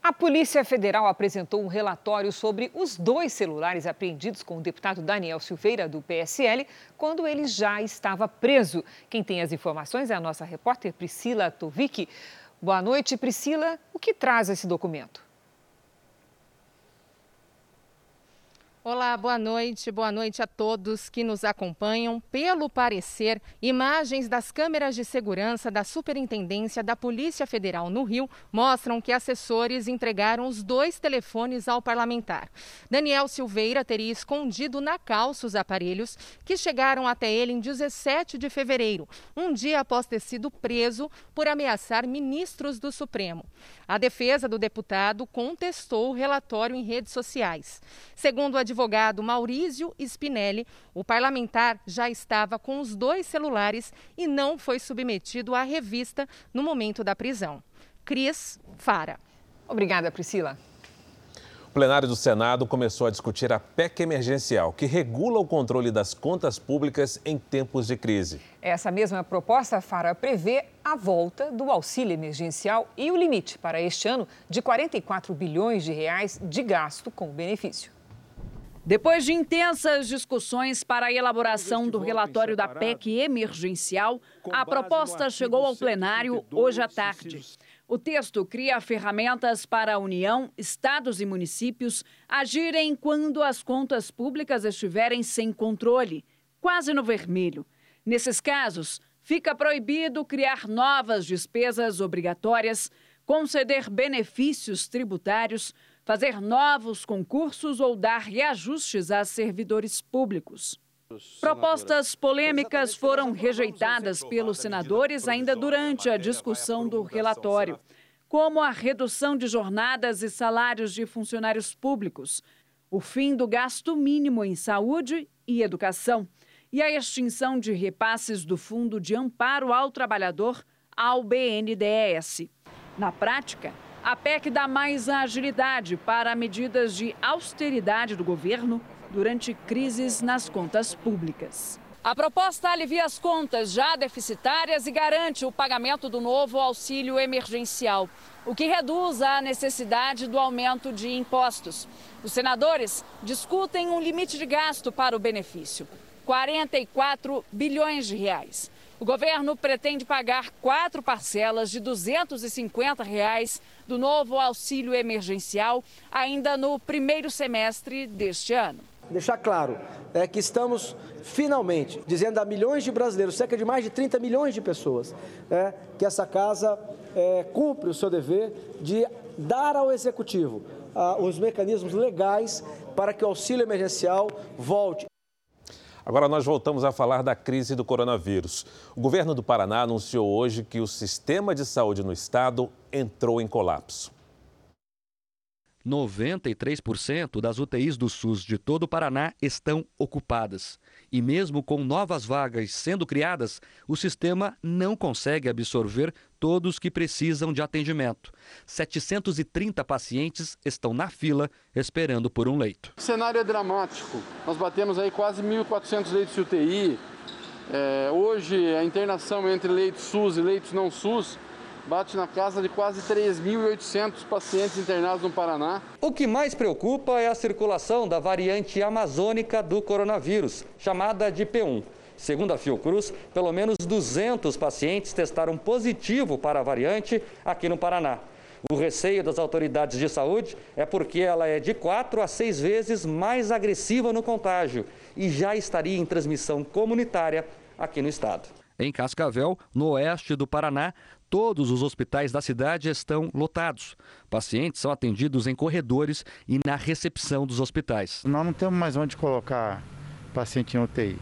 A Polícia Federal apresentou um relatório sobre os dois celulares apreendidos com o deputado Daniel Silveira, do PSL, quando ele já estava preso. Quem tem as informações é a nossa repórter Priscila Tovic. Boa noite, Priscila. O que traz esse documento? Olá, boa noite. Boa noite a todos que nos acompanham. Pelo parecer, imagens das câmeras de segurança da Superintendência da Polícia Federal no Rio mostram que assessores entregaram os dois telefones ao parlamentar. Daniel Silveira teria escondido na calça os aparelhos que chegaram até ele em 17 de fevereiro, um dia após ter sido preso por ameaçar ministros do Supremo. A defesa do deputado contestou o relatório em redes sociais. Segundo advogado Maurício Spinelli, o parlamentar já estava com os dois celulares e não foi submetido à revista no momento da prisão. Cris Fara. Obrigada, Priscila. O plenário do Senado começou a discutir a PEC emergencial, que regula o controle das contas públicas em tempos de crise. Essa mesma proposta, Fara, prevê a volta do auxílio emergencial e o limite para este ano de 44 bilhões de reais de gasto com benefício. Depois de intensas discussões para a elaboração do relatório da PEC emergencial, a proposta chegou ao plenário hoje à tarde. O texto cria ferramentas para a União, estados e municípios agirem quando as contas públicas estiverem sem controle, quase no vermelho. Nesses casos, fica proibido criar novas despesas obrigatórias, conceder benefícios tributários, fazer novos concursos ou dar reajustes a servidores públicos. Propostas polêmicas foram rejeitadas pelos senadores ainda durante a discussão do relatório, como a redução de jornadas e salários de funcionários públicos, o fim do gasto mínimo em saúde e educação e a extinção de repasses do Fundo de Amparo ao Trabalhador ao BNDES. Na prática, a PEC dá mais agilidade para medidas de austeridade do governo durante crises nas contas públicas. A proposta alivia as contas já deficitárias e garante o pagamento do novo auxílio emergencial, o que reduz a necessidade do aumento de impostos. Os senadores discutem um limite de gasto para o benefício, 44 bilhões de reais. O governo pretende pagar quatro parcelas de 250 reais do novo auxílio emergencial ainda no primeiro semestre deste ano deixar claro é que estamos finalmente dizendo a milhões de brasileiros, cerca de mais de 30 milhões de pessoas, é, que essa casa é, cumpre o seu dever de dar ao executivo ah, os mecanismos legais para que o auxílio emergencial volte. Agora nós voltamos a falar da crise do coronavírus. O governo do Paraná anunciou hoje que o sistema de saúde no estado entrou em colapso. 93% das UTIs do SUS de todo o Paraná estão ocupadas. E mesmo com novas vagas sendo criadas, o sistema não consegue absorver todos que precisam de atendimento. 730 pacientes estão na fila esperando por um leito. O cenário é dramático. Nós batemos aí quase 1.400 leitos de UTI. É, hoje, a internação entre leitos SUS e leitos não SUS bate na casa de quase 3.800 pacientes internados no Paraná. O que mais preocupa é a circulação da variante amazônica do coronavírus, chamada de P1. Segundo a Fiocruz, pelo menos 200 pacientes testaram positivo para a variante aqui no Paraná. O receio das autoridades de saúde é porque ela é de 4 a 6 vezes mais agressiva no contágio e já estaria em transmissão comunitária aqui no estado. Em Cascavel, no oeste do Paraná, todos os hospitais da cidade estão lotados. Pacientes são atendidos em corredores e na recepção dos hospitais. Nós não temos mais onde colocar paciente em UTI.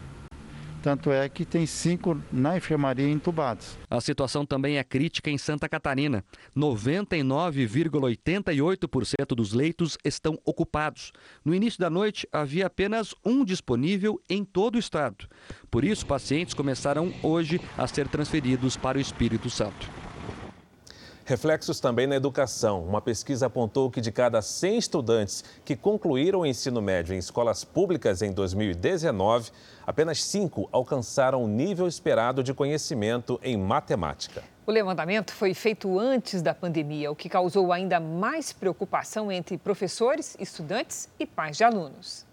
Tanto é que tem cinco na enfermaria entubados. A situação também é crítica em Santa Catarina. 99,88% dos leitos estão ocupados. No início da noite, havia apenas um disponível em todo o estado. Por isso, pacientes começaram hoje a ser transferidos para o Espírito Santo. Reflexos também na educação. Uma pesquisa apontou que de cada 100 estudantes que concluíram o ensino médio em escolas públicas em 2019, apenas 5 alcançaram o nível esperado de conhecimento em matemática. O levantamento foi feito antes da pandemia, o que causou ainda mais preocupação entre professores, estudantes e pais de alunos.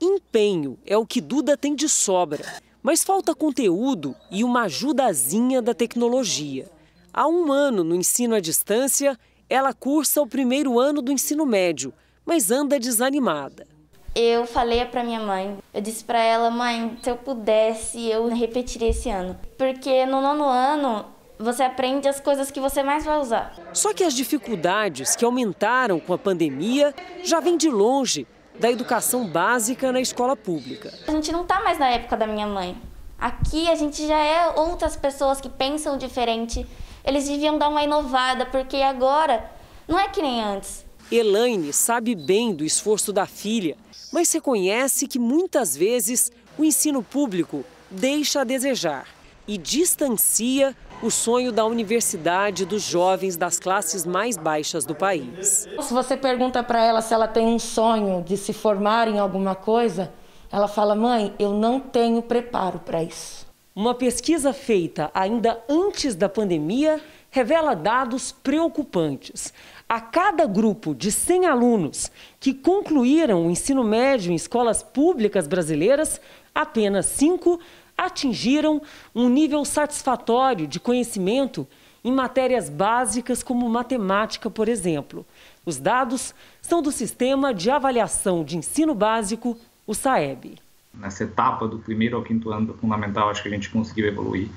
Empenho é o que Duda tem de sobra, mas falta conteúdo e uma ajudazinha da tecnologia. Há um ano no ensino à distância, ela cursa o primeiro ano do ensino médio, mas anda desanimada. Eu falei para minha mãe, eu disse para ela, mãe, se eu pudesse, eu repetiria esse ano. Porque no nono ano você aprende as coisas que você mais vai usar. Só que as dificuldades que aumentaram com a pandemia já vêm de longe da educação básica na escola pública. A gente não está mais na época da minha mãe. Aqui a gente já é outras pessoas que pensam diferente, eles deviam dar uma inovada, porque agora não é que nem antes. Elaine sabe bem do esforço da filha, mas reconhece que muitas vezes o ensino público deixa a desejar e distancia o sonho da universidade dos jovens das classes mais baixas do país. Se você pergunta para ela se ela tem um sonho de se formar em alguma coisa, ela fala: "Mãe, eu não tenho preparo para isso". Uma pesquisa feita ainda antes da pandemia revela dados preocupantes. A cada grupo de 100 alunos que concluíram o ensino médio em escolas públicas brasileiras, apenas cinco atingiram um nível satisfatório de conhecimento em matérias básicas como matemática, por exemplo. Os dados são do Sistema de Avaliação de Ensino Básico, o SAEB nessa etapa do primeiro ao quinto ano do fundamental, acho que a gente conseguiu evoluir.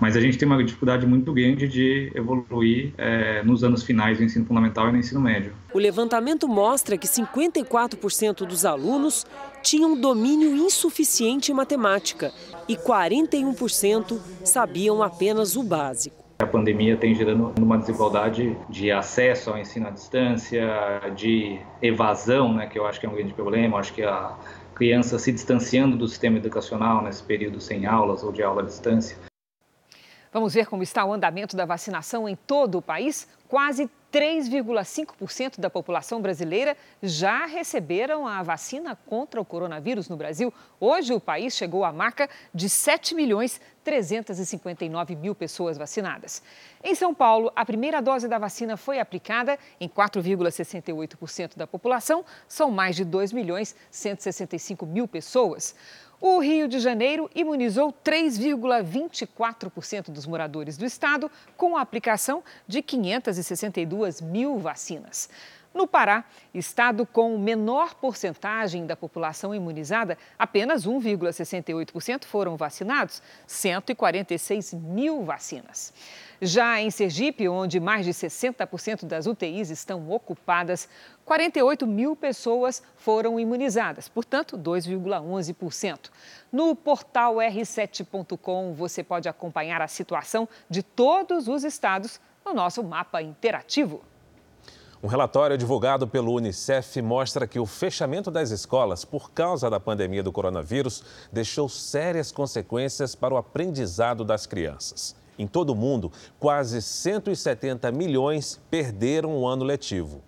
Mas a gente tem uma dificuldade muito grande de evoluir é, nos anos finais do ensino fundamental e no ensino médio. O levantamento mostra que 54% dos alunos tinham domínio insuficiente em matemática e 41% sabiam apenas o básico. A pandemia tem gerando uma desigualdade de acesso ao ensino à distância, de evasão, né, que eu acho que é um grande problema. Eu acho que a criança se distanciando do sistema educacional nesse período sem aulas ou de aula à distância. Vamos ver como está o andamento da vacinação em todo o país. Quase 3,5% da população brasileira já receberam a vacina contra o coronavírus no Brasil. Hoje, o país chegou à marca de 7 milhões 359 mil pessoas vacinadas. Em São Paulo, a primeira dose da vacina foi aplicada em 4,68% da população, são mais de 2 milhões 165 mil pessoas. O Rio de Janeiro imunizou 3,24% dos moradores do estado com a aplicação de 562 mil vacinas. No Pará, estado com menor porcentagem da população imunizada, apenas 1,68% foram vacinados, 146 mil vacinas. Já em Sergipe, onde mais de 60% das UTIs estão ocupadas, 48 mil pessoas foram imunizadas, portanto, 2,11%. No portal r7.com você pode acompanhar a situação de todos os estados no nosso mapa interativo. Um relatório divulgado pelo Unicef mostra que o fechamento das escolas por causa da pandemia do coronavírus deixou sérias consequências para o aprendizado das crianças. Em todo o mundo, quase 170 milhões perderam o ano letivo.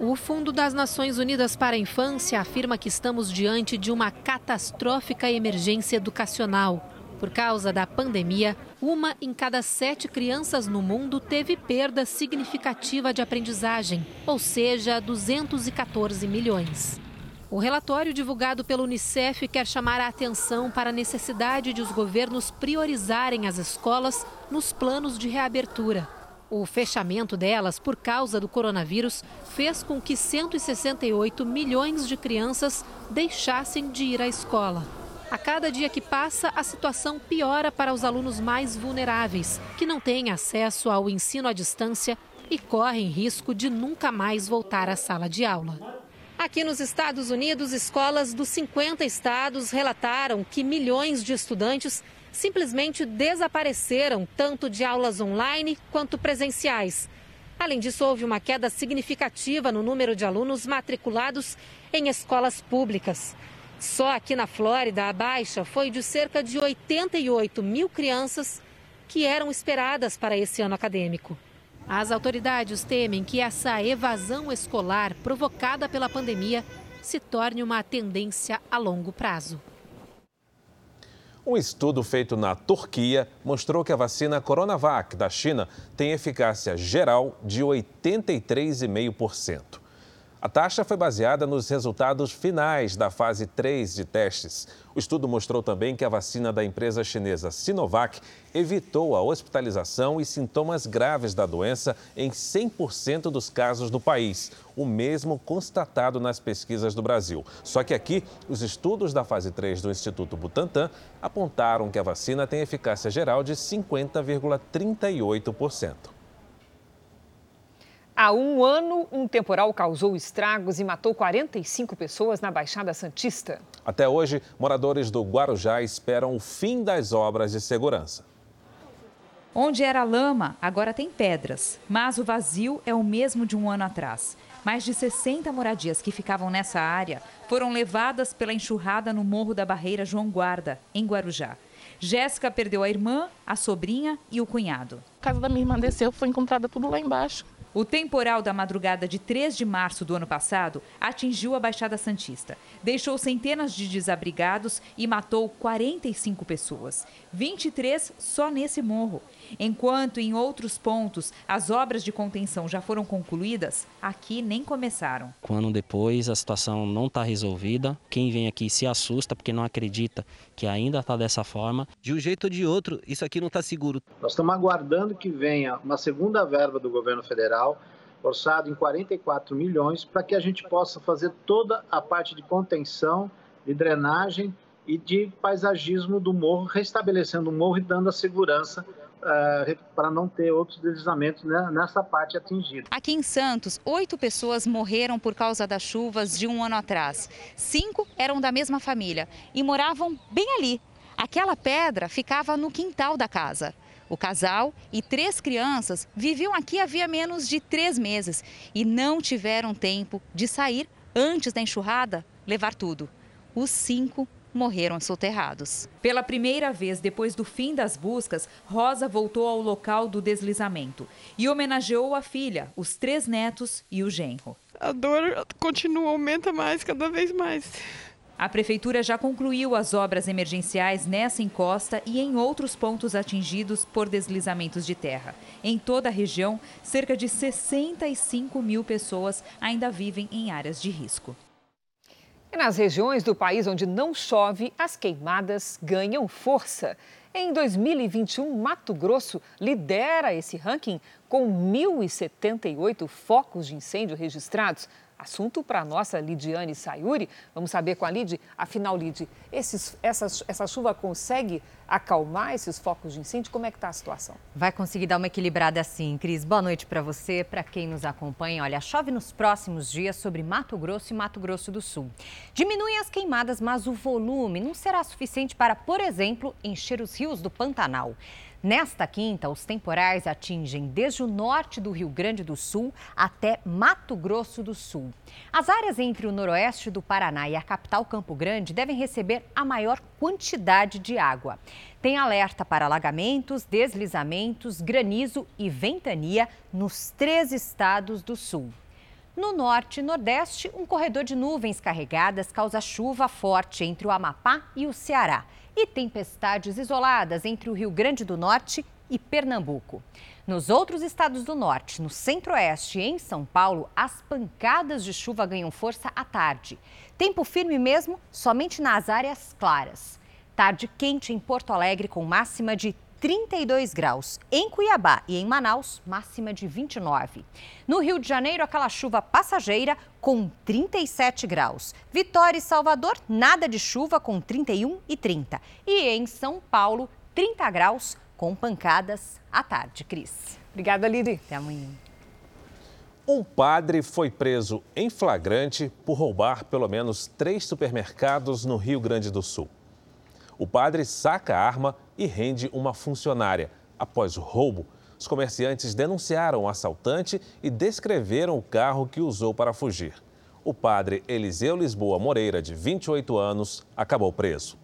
O Fundo das Nações Unidas para a Infância afirma que estamos diante de uma catastrófica emergência educacional. Por causa da pandemia, uma em cada sete crianças no mundo teve perda significativa de aprendizagem, ou seja, 214 milhões. O relatório divulgado pelo Unicef quer chamar a atenção para a necessidade de os governos priorizarem as escolas nos planos de reabertura. O fechamento delas por causa do coronavírus fez com que 168 milhões de crianças deixassem de ir à escola. A cada dia que passa, a situação piora para os alunos mais vulneráveis, que não têm acesso ao ensino à distância e correm risco de nunca mais voltar à sala de aula. Aqui nos Estados Unidos, escolas dos 50 estados relataram que milhões de estudantes simplesmente desapareceram, tanto de aulas online quanto presenciais. Além disso, houve uma queda significativa no número de alunos matriculados em escolas públicas. Só aqui na Flórida, a baixa foi de cerca de 88 mil crianças que eram esperadas para esse ano acadêmico. As autoridades temem que essa evasão escolar provocada pela pandemia se torne uma tendência a longo prazo. Um estudo feito na Turquia mostrou que a vacina Coronavac da China tem eficácia geral de 83,5%. A taxa foi baseada nos resultados finais da fase 3 de testes. O estudo mostrou também que a vacina da empresa chinesa Sinovac evitou a hospitalização e sintomas graves da doença em 100% dos casos do país, o mesmo constatado nas pesquisas do Brasil. Só que aqui, os estudos da fase 3 do Instituto Butantan apontaram que a vacina tem eficácia geral de 50,38%. Há um ano, um temporal causou estragos e matou 45 pessoas na Baixada Santista. Até hoje, moradores do Guarujá esperam o fim das obras de segurança. Onde era lama, agora tem pedras, mas o vazio é o mesmo de um ano atrás. Mais de 60 moradias que ficavam nessa área foram levadas pela enxurrada no Morro da Barreira João Guarda, em Guarujá. Jéssica perdeu a irmã, a sobrinha e o cunhado. A casa da minha irmã desceu, foi encontrada tudo lá embaixo. O temporal da madrugada de 3 de março do ano passado atingiu a Baixada Santista, deixou centenas de desabrigados e matou 45 pessoas, 23 só nesse morro. Enquanto em outros pontos as obras de contenção já foram concluídas, aqui nem começaram. Um ano depois, a situação não está resolvida. Quem vem aqui se assusta porque não acredita que ainda está dessa forma. De um jeito ou de outro, isso aqui não está seguro. Nós estamos aguardando que venha uma segunda verba do governo federal orçado em 44 milhões, para que a gente possa fazer toda a parte de contenção, de drenagem e de paisagismo do morro, restabelecendo o morro e dando a segurança Uh, para não ter outros deslizamentos né, nessa parte atingida. Aqui em Santos, oito pessoas morreram por causa das chuvas de um ano atrás. Cinco eram da mesma família e moravam bem ali. Aquela pedra ficava no quintal da casa. O casal e três crianças viviam aqui havia menos de três meses e não tiveram tempo de sair antes da enxurrada levar tudo. Os cinco morreram soterrados. Pela primeira vez depois do fim das buscas, Rosa voltou ao local do deslizamento e homenageou a filha, os três netos e o genro. A dor continua, aumenta mais, cada vez mais. A prefeitura já concluiu as obras emergenciais nessa encosta e em outros pontos atingidos por deslizamentos de terra. Em toda a região, cerca de 65 mil pessoas ainda vivem em áreas de risco. E nas regiões do país onde não chove, as queimadas ganham força. Em 2021, Mato Grosso lidera esse ranking com 1.078 focos de incêndio registrados. Assunto para a nossa Lidiane Sayuri. Vamos saber com a Lid, afinal, Lid, esses, essa, essa chuva consegue acalmar esses focos de incêndio? Como é que está a situação? Vai conseguir dar uma equilibrada assim, Cris. Boa noite para você, para quem nos acompanha. Olha, chove nos próximos dias sobre Mato Grosso e Mato Grosso do Sul. Diminuem as queimadas, mas o volume não será suficiente para, por exemplo, encher os rios do Pantanal. Nesta quinta, os temporais atingem desde o norte do Rio Grande do Sul até Mato Grosso do Sul. As áreas entre o noroeste do Paraná e a capital Campo Grande devem receber a maior quantidade de água. Tem alerta para alagamentos, deslizamentos, granizo e ventania nos três estados do sul. No norte e nordeste, um corredor de nuvens carregadas causa chuva forte entre o Amapá e o Ceará e tempestades isoladas entre o Rio Grande do Norte e Pernambuco. Nos outros estados do norte, no centro-oeste e em São Paulo, as pancadas de chuva ganham força à tarde. Tempo firme mesmo somente nas áreas claras. Tarde quente em Porto Alegre, com máxima de 32 graus. Em Cuiabá e em Manaus, máxima de 29. No Rio de Janeiro, aquela chuva passageira com 37 graus. Vitória e Salvador, nada de chuva com 31 e 30. E em São Paulo, 30 graus com pancadas à tarde. Cris. Obrigada, Lidy. Até amanhã. Um padre foi preso em flagrante por roubar pelo menos três supermercados no Rio Grande do Sul. O padre saca a arma e rende uma funcionária. Após o roubo, os comerciantes denunciaram o assaltante e descreveram o carro que usou para fugir. O padre Eliseu Lisboa Moreira, de 28 anos, acabou preso.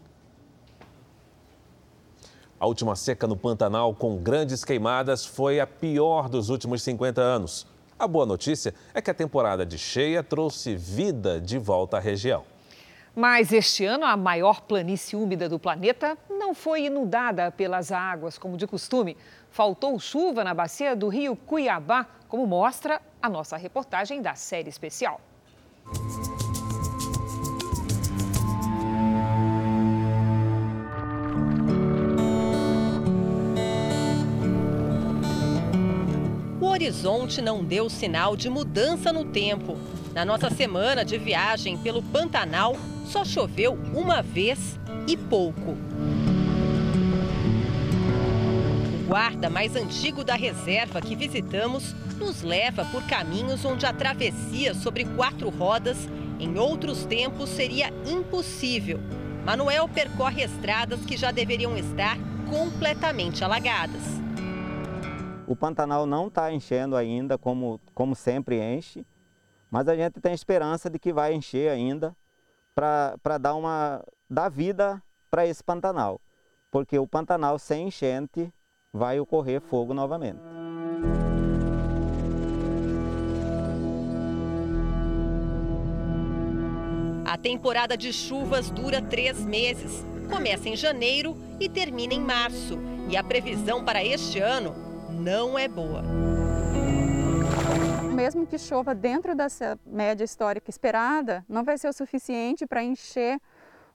A última seca no Pantanal, com grandes queimadas, foi a pior dos últimos 50 anos. A boa notícia é que a temporada de cheia trouxe vida de volta à região. Mas este ano, a maior planície úmida do planeta não foi inundada pelas águas, como de costume. Faltou chuva na bacia do rio Cuiabá, como mostra a nossa reportagem da série especial. O horizonte não deu sinal de mudança no tempo. Na nossa semana de viagem pelo Pantanal, só choveu uma vez e pouco. O guarda mais antigo da reserva que visitamos nos leva por caminhos onde a travessia sobre quatro rodas em outros tempos seria impossível. Manuel percorre estradas que já deveriam estar completamente alagadas. O Pantanal não está enchendo ainda como, como sempre enche, mas a gente tem esperança de que vai encher ainda para dar uma dar vida para esse Pantanal, porque o Pantanal sem enchente vai ocorrer fogo novamente. A temporada de chuvas dura três meses. Começa em janeiro e termina em março. E a previsão para este ano não é boa. Mesmo que chova dentro dessa média histórica esperada, não vai ser o suficiente para encher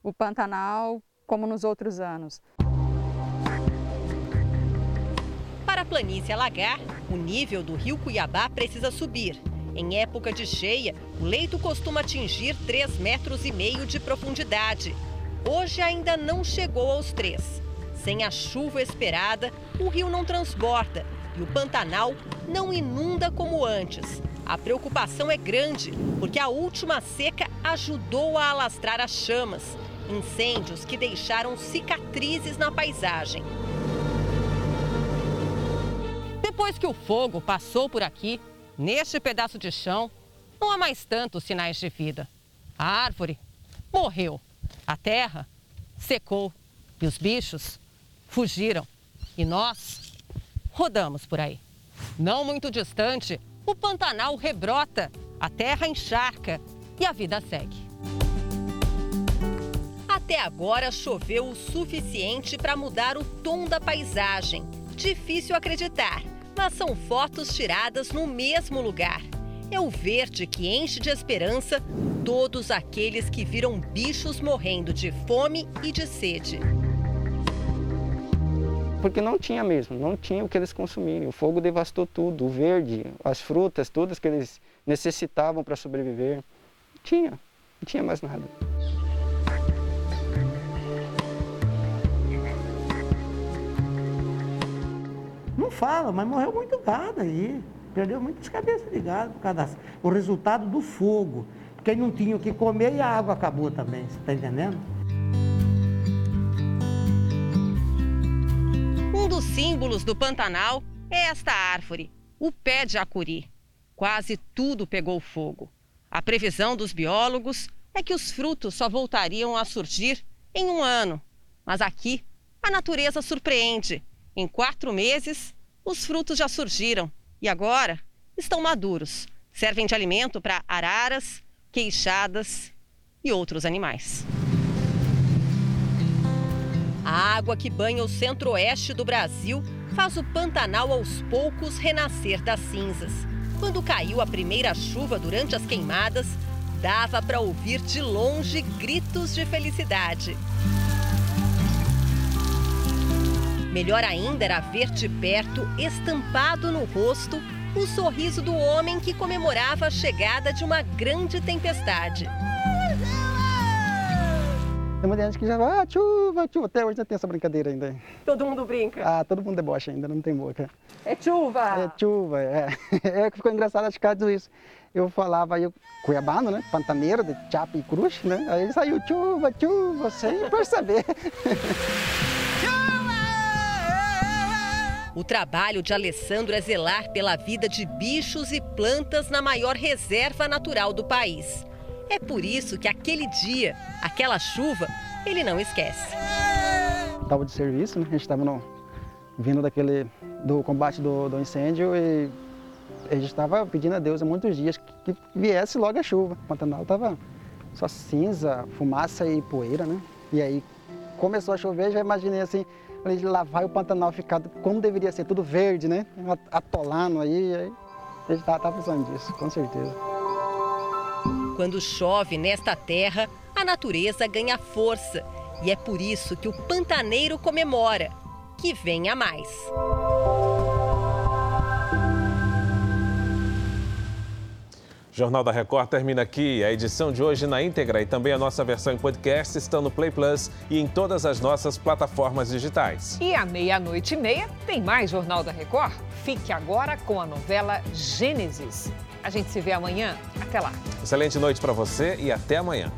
o Pantanal como nos outros anos. Para a planície alagar, o nível do rio Cuiabá precisa subir. Em época de cheia, o leito costuma atingir 3 metros e meio de profundidade. Hoje ainda não chegou aos 3. Sem a chuva esperada, o rio não transborda e o Pantanal não inunda como antes. A preocupação é grande, porque a última seca ajudou a alastrar as chamas, incêndios que deixaram cicatrizes na paisagem. Depois que o fogo passou por aqui, neste pedaço de chão, não há mais tantos sinais de vida. A árvore morreu. A terra secou e os bichos fugiram. E nós rodamos por aí. Não muito distante, o Pantanal rebrota, a terra encharca e a vida segue. Até agora choveu o suficiente para mudar o tom da paisagem. Difícil acreditar, mas são fotos tiradas no mesmo lugar. É o verde que enche de esperança todos aqueles que viram bichos morrendo de fome e de sede. Porque não tinha mesmo, não tinha o que eles consumirem. O fogo devastou tudo, o verde, as frutas, todas que eles necessitavam para sobreviver. Não tinha, não tinha mais nada. Não fala, mas morreu muito gado aí. Perdeu muitas cabeças de gado por causa o resultado do fogo. Porque não tinha o que comer e a água acabou também, você está entendendo? Um dos símbolos do Pantanal é esta árvore, o pé de acuri. Quase tudo pegou fogo. A previsão dos biólogos é que os frutos só voltariam a surgir em um ano. Mas aqui, a natureza surpreende. Em quatro meses, os frutos já surgiram e agora estão maduros. Servem de alimento para araras, queixadas e outros animais. A água que banha o centro-oeste do Brasil faz o Pantanal aos poucos renascer das cinzas. Quando caiu a primeira chuva durante as queimadas, dava para ouvir de longe gritos de felicidade. Melhor ainda era ver de perto, estampado no rosto, o sorriso do homem que comemorava a chegada de uma grande tempestade. Tem muita gente que já vai, ah, chuva, chuva. Até hoje já tem essa brincadeira ainda. Todo mundo brinca. Ah, todo mundo debocha ainda, não tem boca. É chuva! É chuva, é. [LAUGHS] É que ficou engraçado acho que isso. Eu falava, eu, cuiabano, né? Pantaneiro, de chapa e cruz, né? Aí saiu chuva, chuva, sem [LAUGHS] perceber. O trabalho de Alessandro é zelar pela vida de bichos e plantas na maior reserva natural do país. É por isso que aquele dia, aquela chuva, ele não esquece. Estava de serviço, né? A gente estava vindo daquele do combate do, do, incêndio e a gente estava pedindo a Deus há muitos dias que, que viesse logo a chuva. O Pantanal estava só cinza, fumaça e poeira, né? E aí começou a chover, já imaginei assim, lá vai o Pantanal ficar como deveria ser, tudo verde, né? Atolando aí, aí a gente tá precisando disso, com certeza. Quando chove nesta terra, a natureza ganha força. E é por isso que o pantaneiro comemora que venha mais. O Jornal da Record termina aqui. A edição de hoje na íntegra e também a nossa versão em podcast estão no Play Plus e em todas as nossas plataformas digitais. E à meia-noite e meia tem mais Jornal da Record. Fique agora com a novela Gênesis. A gente se vê amanhã. Até lá. Excelente noite para você e até amanhã.